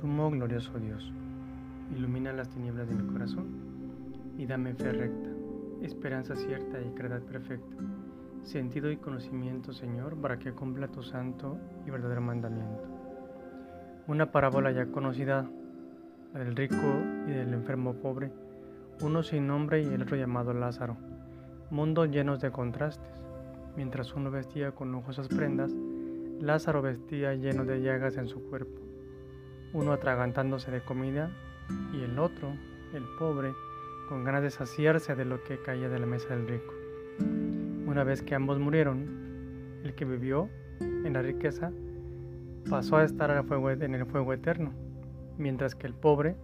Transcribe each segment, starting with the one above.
Sumo glorioso Dios, ilumina las tinieblas de mi corazón y dame fe recta, esperanza cierta y caridad perfecta, sentido y conocimiento, Señor, para que cumpla tu santo y verdadero mandamiento. Una parábola ya conocida, la del rico y del enfermo pobre, uno sin nombre y el otro llamado Lázaro, mundos llenos de contrastes. Mientras uno vestía con lujosas prendas, Lázaro vestía lleno de llagas en su cuerpo uno atragantándose de comida y el otro, el pobre, con ganas de saciarse de lo que caía de la mesa del rico. Una vez que ambos murieron, el que vivió en la riqueza pasó a estar en el fuego eterno, mientras que el pobre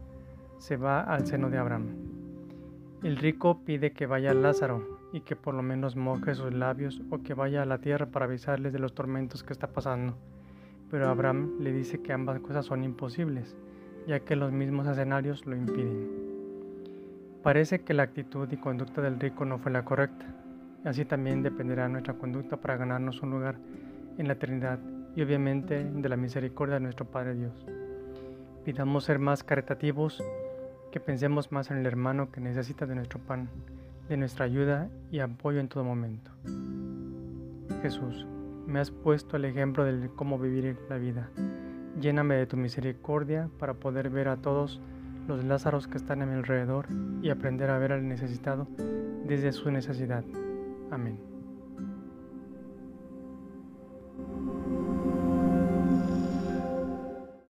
se va al seno de Abraham. El rico pide que vaya Lázaro y que por lo menos moje sus labios o que vaya a la tierra para avisarles de los tormentos que está pasando pero Abraham le dice que ambas cosas son imposibles, ya que los mismos escenarios lo impiden. Parece que la actitud y conducta del rico no fue la correcta, así también dependerá nuestra conducta para ganarnos un lugar en la eternidad y obviamente de la misericordia de nuestro Padre Dios. Pidamos ser más caritativos, que pensemos más en el hermano que necesita de nuestro pan, de nuestra ayuda y apoyo en todo momento. Jesús, me has puesto el ejemplo de cómo vivir la vida. Lléname de tu misericordia para poder ver a todos los Lázaros que están a mi alrededor y aprender a ver al necesitado desde su necesidad. Amén.